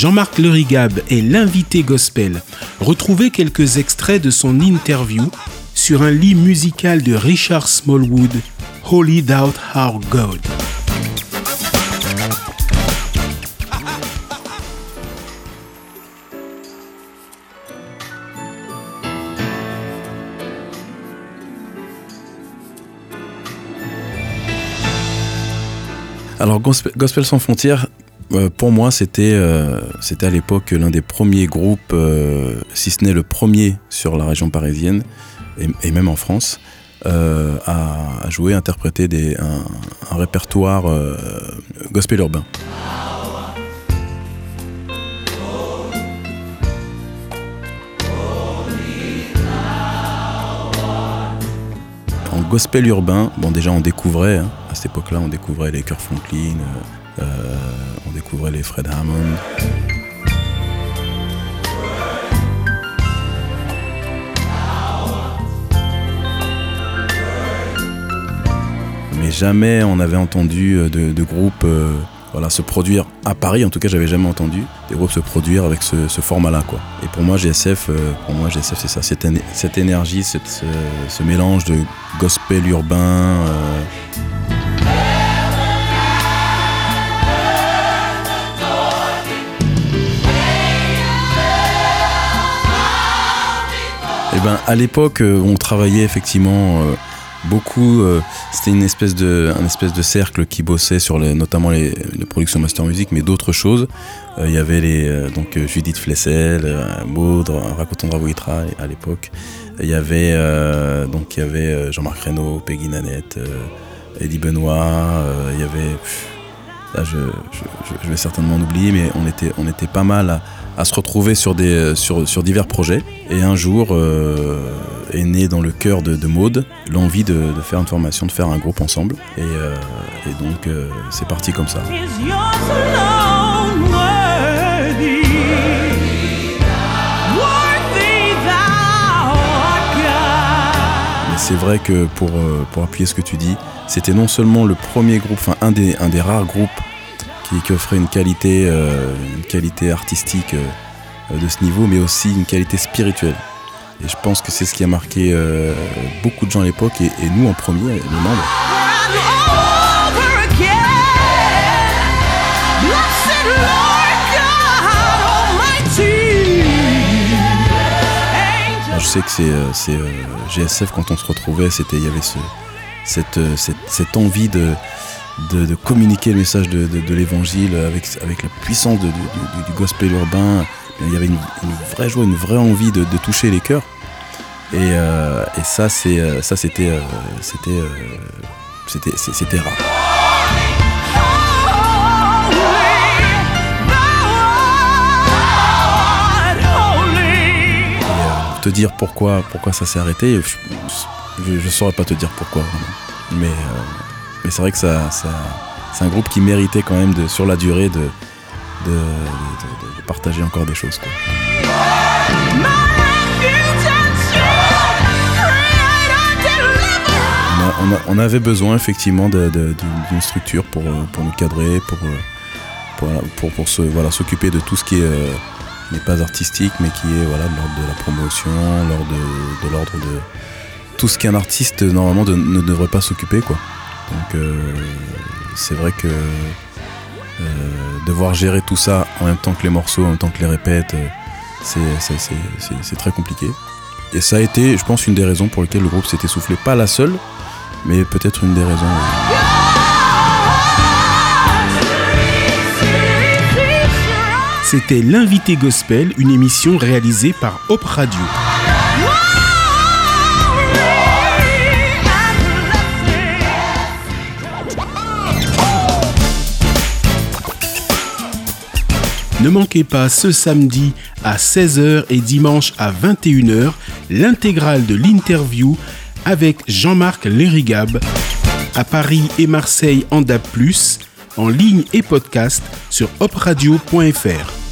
Jean-Marc Lerigab est l'invité gospel. Retrouvez quelques extraits de son interview sur un lit musical de Richard Smallwood, Holy Doubt Our God. Alors Gospel, sans frontières, pour moi, c'était euh, c'était à l'époque l'un des premiers groupes, euh, si ce n'est le premier sur la région parisienne et, même en France, à, jouer, interpréter des, un, répertoire gospel urbain. En gospel urbain, bon déjà on découvrait hein, à cette époque-là, on découvrait les Cœurs Franklin, euh, euh, on découvrait les Fred Hammond. Mais jamais on avait entendu euh, de, groupe voilà, se produire à Paris, en tout cas j'avais jamais entendu des groupes se produire avec ce, format-là. Et pour moi GSF, pour moi GSF c'est ça, cette énergie, ce, mélange de gospel urbain. Eh ben, à l'époque, euh, on travaillait effectivement euh, beaucoup. Euh, c'était une espèce de, un espèce de cercle qui bossait sur les, notamment les, productions master music, mais d'autres choses. Il y avait les, donc Judith Flessel, Maud, Raconton Dravouitra à l'époque. Il y avait donc il y avait Jean-Marc Reynaud, Peggy Nanette, Eddie Benoît. Il y avait je, vais certainement en oublier, mais on était, on était pas mal. À, se retrouver sur, des, sur, sur divers projets. Et un jour euh, est né dans le cœur de, de Maude l'envie de, faire une formation, de faire un groupe ensemble. Et, euh, donc euh, c'est parti comme ça. Mais c'est vrai que pour, pour appuyer ce que tu dis, c'était non seulement le premier groupe, enfin un des, un des rares groupes qui, offrait une qualité, euh, une qualité artistique euh, de ce niveau, mais aussi une qualité spirituelle. Et je pense que c'est ce qui a marqué euh, beaucoup de gens à l'époque, et, nous en premier, les membres. je sais que c'est GSF quand on se retrouvait, c'était il y avait ce, cette, cette envie de, communiquer le message de, l'évangile avec, la puissance du, gospel urbain. Il y avait une, vraie joie, une vraie envie de, toucher les cœurs. Et, euh, ça, c'est, euh, ça c'était, euh, c'était, rare. te dire pourquoi ça s'est arrêté, je ne saurais pas te dire pourquoi. Mais mais c'est vrai que ça, c'est un groupe qui méritait quand même de, sur la durée de, de, partager encore des choses. On, avait besoin effectivement d'une structure pour, pour nous cadrer, pour, pour, pour, voilà, s'occuper de tout ce qui est euh, n'est pas artistique, mais qui est voilà, de l'ordre de la promotion, de, de l'ordre de tout ce qu'un artiste normalement ne devrait pas s'occuper. quoi. Donc euh, c'est vrai que euh, devoir gérer tout ça en même temps que les morceaux, en même temps que les répètes, euh, c'est très compliqué. Et ça a été, je pense, une des raisons pour lesquelles le groupe s'est essoufflé. Pas la seule, mais peut-être une des raisons. C'était l'invité gospel, une émission réalisée par Hop Radio. Ne manquez pas ce samedi à 16h et dimanche à 21h l'intégrale de l'interview avec Jean-Marc Lérigab à Paris et Marseille en DAB+, en ligne et podcast sur opradio.fr.